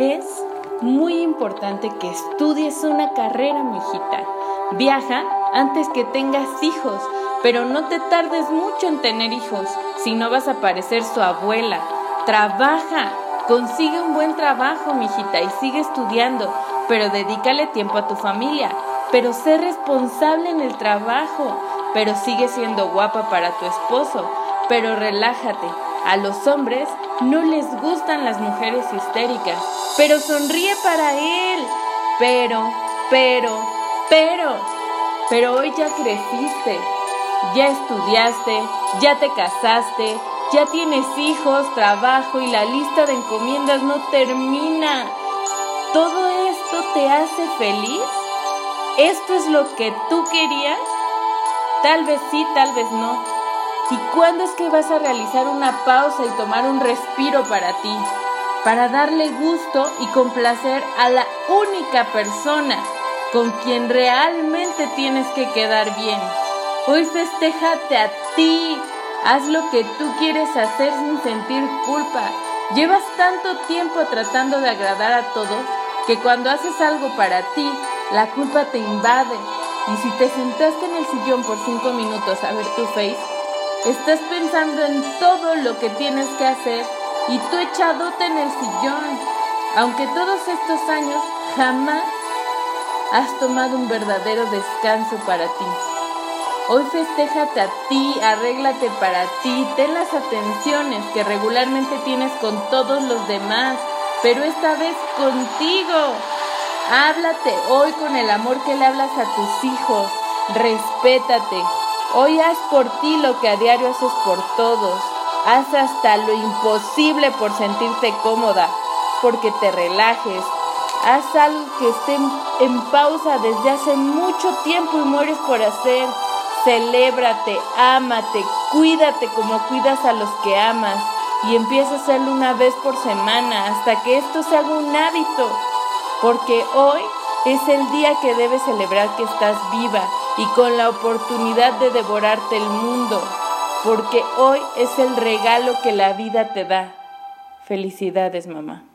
Es muy importante que estudies una carrera, mijita. Viaja antes que tengas hijos, pero no te tardes mucho en tener hijos, si no vas a parecer su abuela. Trabaja, consigue un buen trabajo, mijita, y sigue estudiando, pero dedícale tiempo a tu familia. Pero sé responsable en el trabajo, pero sigue siendo guapa para tu esposo. Pero relájate, a los hombres no les gustan las mujeres histéricas, pero sonríe para él. Pero, pero, pero, pero hoy ya creciste, ya estudiaste, ya te casaste, ya tienes hijos, trabajo y la lista de encomiendas no termina. ¿Todo esto te hace feliz? ¿Esto es lo que tú querías? Tal vez sí, tal vez no. ¿Y cuándo es que vas a realizar una pausa y tomar un respiro para ti? Para darle gusto y complacer a la única persona con quien realmente tienes que quedar bien. Hoy festéjate a ti. Haz lo que tú quieres hacer sin sentir culpa. Llevas tanto tiempo tratando de agradar a todos que cuando haces algo para ti, la culpa te invade. Y si te sentaste en el sillón por cinco minutos a ver tu face, Estás pensando en todo lo que tienes que hacer y tú echadote en el sillón, aunque todos estos años jamás has tomado un verdadero descanso para ti. Hoy festéjate a ti, arréglate para ti, ten las atenciones que regularmente tienes con todos los demás, pero esta vez contigo. Háblate hoy con el amor que le hablas a tus hijos, respétate, Hoy haz por ti lo que a diario haces por todos. Haz hasta lo imposible por sentirte cómoda, porque te relajes. Haz algo que esté en pausa desde hace mucho tiempo y mueres por hacer. Celébrate, ámate, cuídate como cuidas a los que amas y empieza a hacerlo una vez por semana hasta que esto se haga un hábito. Porque hoy es el día que debes celebrar que estás viva y con la oportunidad de devorarte el mundo, porque hoy es el regalo que la vida te da. Felicidades, mamá.